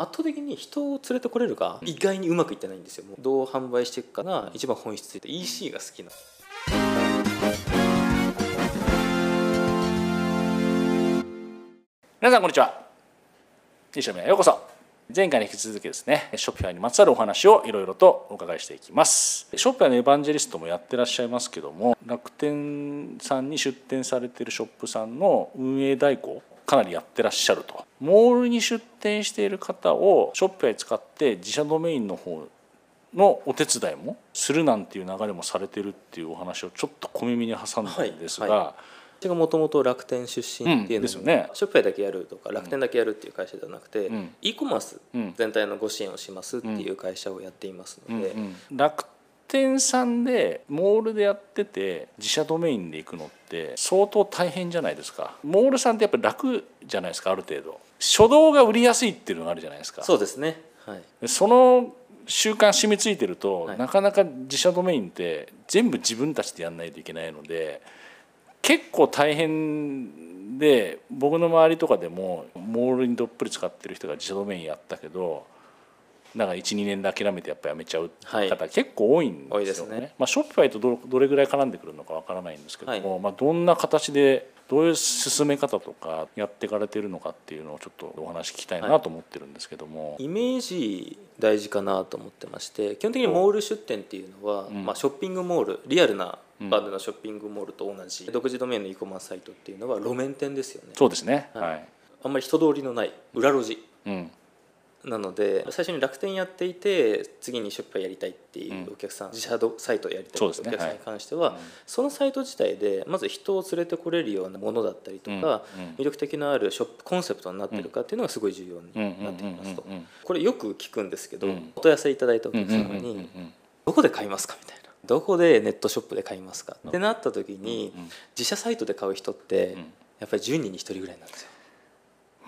圧倒的に人を連れてこれるが意外にうまくいってないんですよ。どう販売していくかが一番本質で EC が好きな。皆さんこんにちは。西野へようこそ。前回に引き続きですねショッピファイにまつわるお話をいろいろとお伺いしていきます。ショッピファイのエヴァンジェリストもやってらっしゃいますけども楽天さんに出店されているショップさんの運営代行かなりやってらっしゃると。モールに出店している方をショッピファイ使って自社ドメインの方のお手伝いもするなんていう流れもされてるっていうお話をちょっっと小耳に挟んだんですが、はいはい。私がもともと楽天出身っていうのうん、ね、ショップだけやるとか楽天だけやるっていう会社ではなくて、うん、e コマース全体のご支援をしますっていう会社をやっていますので、うんうんうん、楽天さんでモールでやってて自社ドメインで行くのって相当大変じゃないですか。モールさんってやっぱり楽じゃないですかある程度。初動が売りやすいっていうのがあるじゃないですか。そうですね、はい、その習慣染みついてると、はい、なかなか自社ドメインって全部自分たちでやんないといけないので結構大変で僕の周りとかでもモールにどっぷり使ってる人が自社ドメインやったけどだから12年で諦めてやっぱやめちゃう方、はい、結構多いんですよね。ねまあ、ショッピファイとどどれぐらい絡んでくるのかわからないんですけども、はい、まあ、どんな形でどういう進め方とかやっていかれてるのかっていうのをちょっとお話聞きたいなと思ってるんですけども、はい、イメージ大事かなと思ってまして基本的にモール出店っていうのは、うん、まあ、ショッピングモールリアルなバーでのショッピングモールと同じ、うん、独自ドメインの e コマースサイトっていうのは路面店ですよね。そうですね、はい、あんまり人通りのない裏路地、うんなので最初に楽天やっていて次にショップやりたいっていうお客さん、うん、自社サイトやりたいっていうお客さんに関しては、ねはい、そのサイト自体でまず人を連れてこれるようなものだったりとか、うん、魅力的なあるショップコンセプトになってるかっていうのがすごい重要になってきますと。これよく聞くんですけど、お問い合わせいただいたお客様に「どこで買いますか?」みたいな。どこでネットショップで買いますかってなった時に自社サイトで買う人ってやっぱり10人に1人ぐらいなんですよ。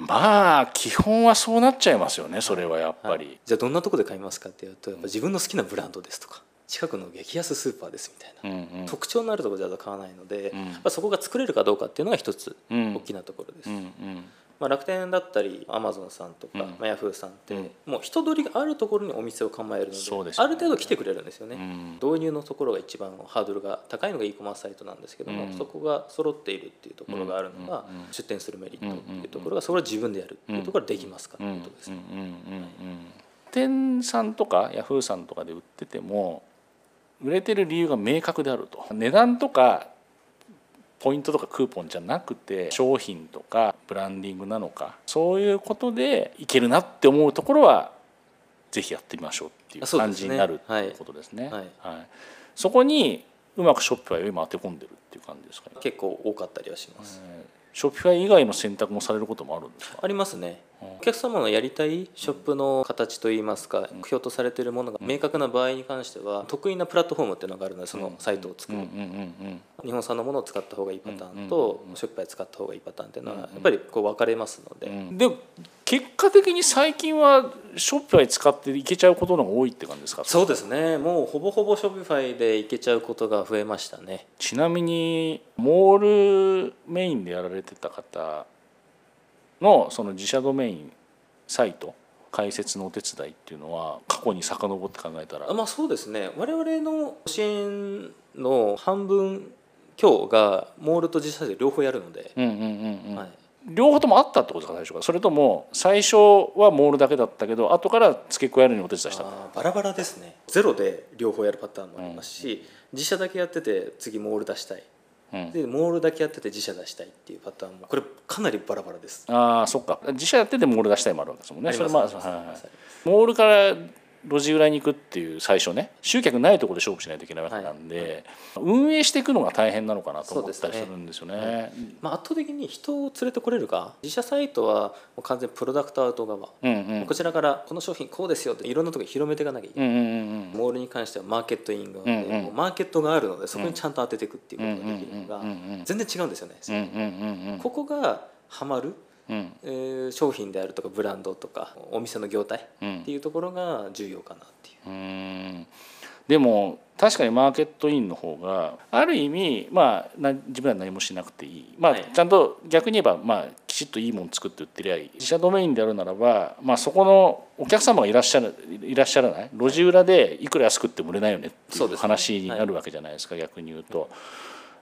まあ基本はそうなっちゃいますよねそれはやっぱり、はい、じゃあどんなとこで買いますかっていうとやっぱ自分の好きなブランドですとか。近くの激安スーパーですみたいな、うんうん、特徴のあるところでは買わないので、うん、まあ、そこが作れるかどうかっていうのが一つ大きなところです。うんうんまあ、楽天だったりアマゾンさんとか、うん。まあ、ヤフーさんって、もう人通りがあるところにお店を構えるので、ね、ある程度来てくれるんですよね、うん、導入のところが一番ハードルが高いのが e コマースサイトなんですけども、うん、そこが揃っているっていうところがあるのが、出店するメリットっていうところがそれは自分でやるっていうところができますかっていうことですね。店さんとかヤフーさんとかで売ってても売れてる理由が明確であると。値段とかポイントとかクーポンじゃなくて商品とかブランディングなのかそういうことでいけるなって思うところはぜひやってみましょうっていう感じになるってことですね。はいはい、そこにうまくショップは今当て込んでるっていう感じですかね。結構多かったりはします。ショッピファイ以外の選択もされることもあるんですか？ありますね、うん、お客様のやりたいショップの形といいますか目標とされているものが明確な場合に関しては得意なプラットフォームっていうのがあるのでそのサイトを作る。日本産のものを使った方がいいパターンと Shopify使った方がいいパターンっていうのはやっぱりこう分かれますので、で結果的に最近はショッピファイ使っていけちゃうことのが多いって感じですか？そうですね。もうほぼほぼ Shopifyでいけちゃうことが増えましたね。ちなみにモールメインでやられてた方のその自社ドメインサイト開設のお手伝いっていうのは過去に遡って考えたら。まあそうですね。我々の支援の半分強がモールと自社で両方やるので、うんうんうんうん、はい両方ともあったってことですか最初から。それとも最初はモールだけだったけど後から付け加えるにお手伝いした。バラバラですね。ゼロで両方やるパターンもありますし、うん、自社だけやってて次モール出したい、うん、でモールだけやってて自社出したいっていうパターンもこれかなりバラバラです。ああそっか。自社やっててモール出したいもあるわけですもんね。それまあ、はいはい、モールから路地裏に行くっていう最初ね集客ないところで勝負しないといけないわけなんで、はい、運営していくのが大変なのかなと思ったりするんですよね。ねはい、まあ、圧倒的に人を連れてこれるか自社サイトはもう完全プロダクトアウト側、うんうん、こちらからこの商品こうですよっていろんなところに広めていかなきゃいけない、うんうんうん、モールに関してはマーケットイン側で、うんうん、マーケットがあるのでそこにちゃんと当てていくっていうことができるのが全然違うんですよね。ここがハマる商品であるとかブランドとかお店の業態っていうところが重要かなっていう。うん。でも確かにマーケットインの方がある意味まあ自分は何もしなくていい、まあ、ちゃんと逆に言えば、まあ、きちっといいもの作って売ってりゃいい。自社ドメインであるならば、まあ、そこのお客様がいらっしゃるいらっしゃらない？路地裏でいくら安くっても売れないよねっていう話になるわけじゃないですか、はい、逆に言うと。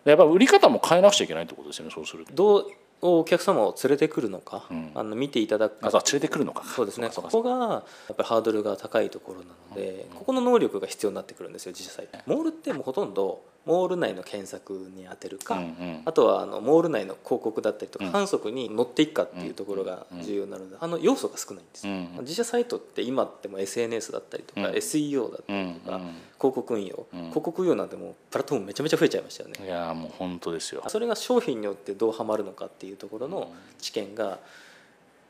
やっぱ売り方も変えなくちゃいけないってことですよねそうすると。どうお客様を連れてくるのか、うん、あの見ていただくか。連れてくるのか。そうですね。ここがやっぱりハードルが高いところなので、うん、ここの能力が必要になってくるんですよ実際。モールってもうほとんどモール内の検索に当てるか、うんうん、あとはあのモール内の広告だったりとか、反則に乗っていくかっていうところが重要になるので、あの要素が少ないんです、うん、自社サイトって今っても SNS だったりとか、SEO だったりとか、広告運用、広告運用なんてもうプラットフォームめちゃめちゃ増えちゃいましたよね。いやもう本当ですよ。それが商品によってどうはまるのかっていうところの知見が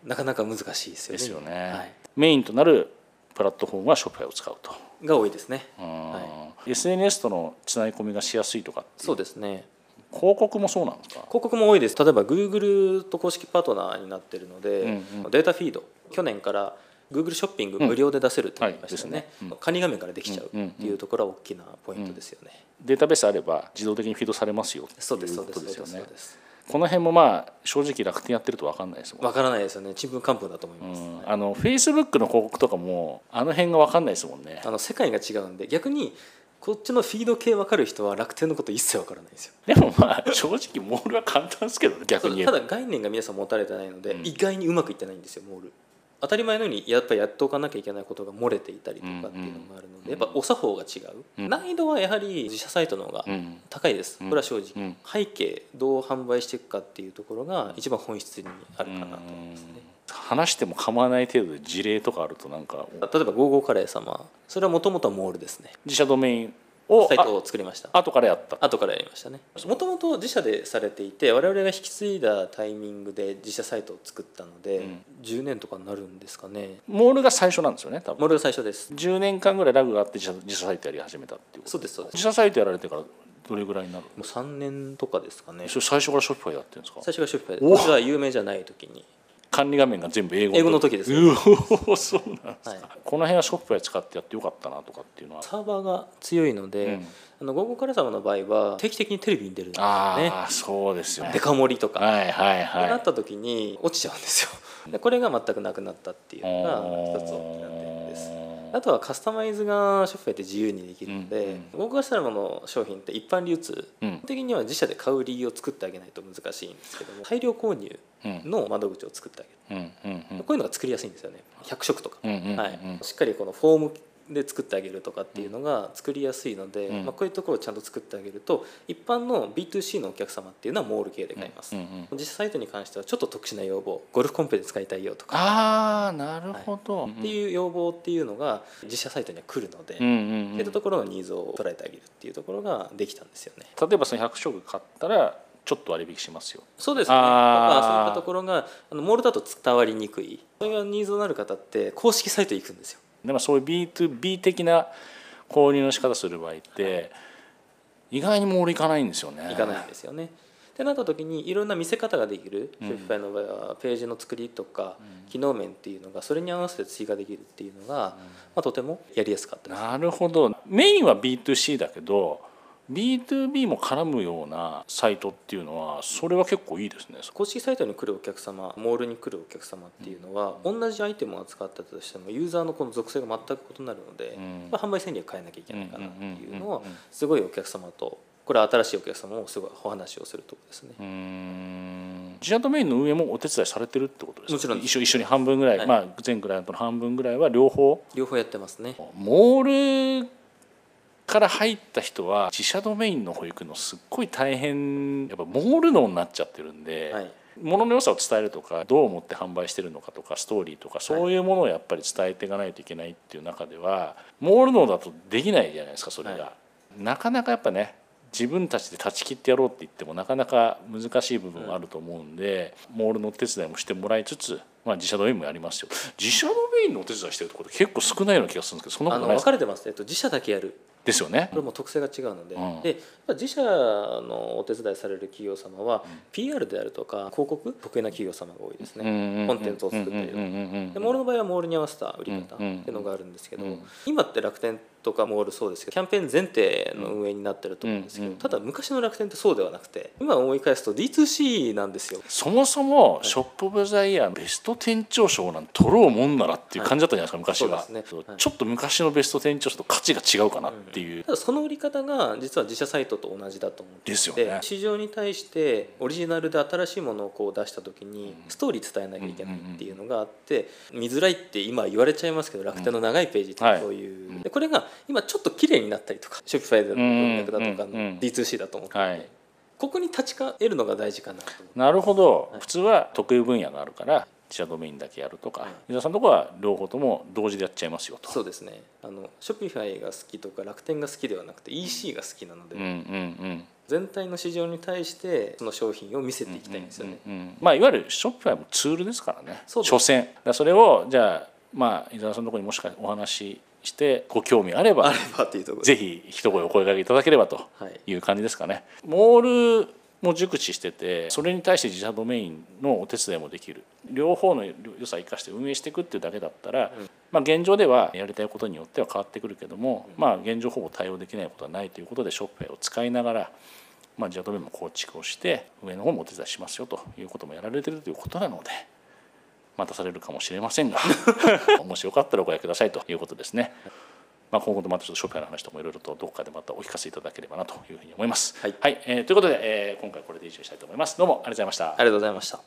なかなか難しいですよね。ですよね。はい、メインとなるプラットフォームはショップファイを使うと。が多いですね。はい、SNS とのつなぎ込みがしやすいとかそうですね。広告もそうなんですか？広告も多いです。例えば Google と公式パートナーになっているので、うんうん、データフィード去年から Google ショッピング無料で出せるって言いましたね,、うん。はい、ねカニ画面からできちゃうっていうところは大きなポイントですよね、うん、データベースあれば自動的にフィードされますよそうですそうですそうですこの辺もまあ正直楽天やってると分かんないですもん分からないですよね。ちんぷんかんぷんだと思います、うん、あのフェイスブックの広告とかもあの辺が分かんないですもんね。あの世界が違うんで逆にこっちのフィード系分かる人は楽天のこと一切分からないですよ。でもまあ正直モールは簡単ですけど逆にただ概念が皆さん持たれてないので、うん、意外にうまくいってないんですよモール当たり前のようにやっぱりやっておかなきゃいけないことが漏れていたりとかっていうのもあるので、やっぱお作法が違う、難易度はやはり自社サイトの方が高いです、これは正直、背景どう販売していくかっていうところが一番本質にあるかなと思いますね。話しても構わない程度で事例とかあるとなんか。例えば「ゴーゴーカレー様」それはもともとはモールですね。自社ドメインサイトを作りました。後からやった。後からやりましたね。もともと自社でされていて我々が引き継いだタイミングで自社サイトを作ったので、うん、10年とかになるんですかね。モールが最初なんですよね多分。モールが最初です。10年間ぐらいラグがあって自社自社サイトやり始めたっていうそうですそうです。自社サイトやられてからどれぐらいになるもう3年とかですかね。最初から Shopifyやってるんですか？最初から Shopify私は有名じゃない時に管理画面が全部英語英語の時ですうおそうなんですか、はい、この辺は Shopify 使ってやってよかったなとかっていうのは。サーバーが強いので、うん。あのゴーゴーカレー様の場合は定期的にテレビに出るんですよね。あそうですよね。デカ盛りとか。はいはいはい。なった時に落ちちゃうんですよ。でこれが全くなくなったっていうのが一つ大きなあとはカスタマイズがショップって自由にできるので、うんうん、ゴーゴーカラ様の商品って一般流通、うん、的には自社で買う理由を作ってあげないと難しいんですけども大量購入の窓口を作ってあげる、うん。うん。うん、こういうのが作りやすいんですよね。100色とか、うんうんうん、はい、しっかりこのフォームで作ってあげるとかっていうのが作りやすいので、うん、まあ、こういうところをちゃんと作ってあげると一般の B2C のお客様っていうのはモール系で買います、うんうんうん、実際サイトに関してはちょっと特殊な要望ゴルフコンペで使いたいよとか。あなるほど、はい、っていう要望っていうのが自社サイトには来るので、うんうんうん、そういったところのニーズを捉えてあげるっていうところができたんですよね。例えばその100色買ったらちょっと割引しますよ。そうですね。あそういったところがあのモールだと伝わりにくい。それがニーズのある方って公式サイト行くんですよでもそういう B2B 的な購入の仕方する場合って、意外にモール行かないんですよね。行かないんですよね。ってなった時にいろんな見せ方ができる、ショッピファイの場合はページの作りとか、機能面っていうのがそれに合わせて追加できるっていうのが、まあ、とてもやりやすかったです。なるほどメインは B2C だけど B2B も絡むようなサイトっていうのはそれは結構いいですね。公式サイトに来るお客様モールに来るお客様っていうのは、うん、同じアイテムを扱ったとしてもユーザーのこの属性が全く異なるので、うん、まあ、販売戦略変えなきゃいけないかなっていうのはすごいお客様とこれは新しいお客様もすごいお話をするところですね。自社ドメインの運営もお手伝いされてるってことですか？もちろん一緒一緒に半分ぐらい、はい、まあ、全クライアントの半分ぐらいは両方？両方やってますね。モールから入った人は自社ドメインの保育のすっごい大変やっぱモール脳になっちゃってるんで、はい、物の良さを伝えるとかどう思って販売してるのかとかストーリーとかそういうものをやっぱり伝えていかないといけないっていう中ではモール脳だとできないじゃないですかそれが。はい、なかなかやっぱね自分たちで断ち切ってやろうって言ってもなかなか難しい部分はあると思うんで、うん、モールのお手伝いもしてもらいつつ、まあ、自社ドメインもやりますよ。自社ドメインのお手伝いしてるところ結構少ないような気がするんですけどそんなことないですか？分かれてます、えっと、自社だけやる。っですよね。これも特性が違うので,、で自社のお手伝いされる企業様は、PR であるとか広告得意な企業様が多いですね、コンテンツを作ったりと。か、でモールの場合はモールに合わせた売り方っていうのがあるんですけど、今って楽天とかモールそうですけどキャンペーン前提の運営になってると思うんですけど、ただ昔の楽天ってそうではなくて今思い返すと D2C なんですよ。そもそもショップ・オブ・ザ・イヤーベスト店長賞なんて取ろうもんならっていう感じだったじゃないですか、昔は、ね。はい、ちょっと昔のベスト店長賞と価値が違うかなっていう、うん、ただその売り方が実は自社サイトと同じだと思ってですよ、ね、市場に対してオリジナルで新しいものをこう出した時にストーリー伝えなきゃいけないっていうのがあって見づらいって今言われちゃいますけど楽天の長いページってそういう、はい、でこれが今ちょっと綺麗になったりとかショッピファイの文脈だとか D2C だと思って、はい、ここに立ち返るのが大事かなとなるほど、はい、普通は得意分野があるから自社ドメインだけやるとか、はい、伊沢さんのところは両方とも同時でやっちゃいますよと。そうですね。あのショッピファイが好きとか楽天が好きではなくて EC が好きなので、うんうんうん。全体の市場に対してその商品を見せていきたいんですよね、うんうんうん、まあ、いわゆるショッピファイもツールですからね。所詮。それをじゃあまあ伊沢さんのところにもしかお話してご興味あればぜひ一声お声掛けいただければという感じですかね。モールも熟知しててそれに対して自社ドメインのお手伝いもできる両方の良さを生かして運営していくっていうだけだったら、うん、まあ、現状ではやりたいことによっては変わってくるけども、うん、まあ、現状ほぼ対応できないことはないということでショップを使いながら、まあ、自社ドメインも構築をして上の方もお手伝いしますよということもやられてるということなので。待たされるかもしれませんがもしよかったらお声くださいということですね。まあ、今後とまたちょっとショッピファイの話ともいろいろとどこかでまたお聞かせいただければなというふうに思います。はい、はい、えー、ということで、えー、今回これで以上したいと思います。どうもありがとうございました。ありがとうございました。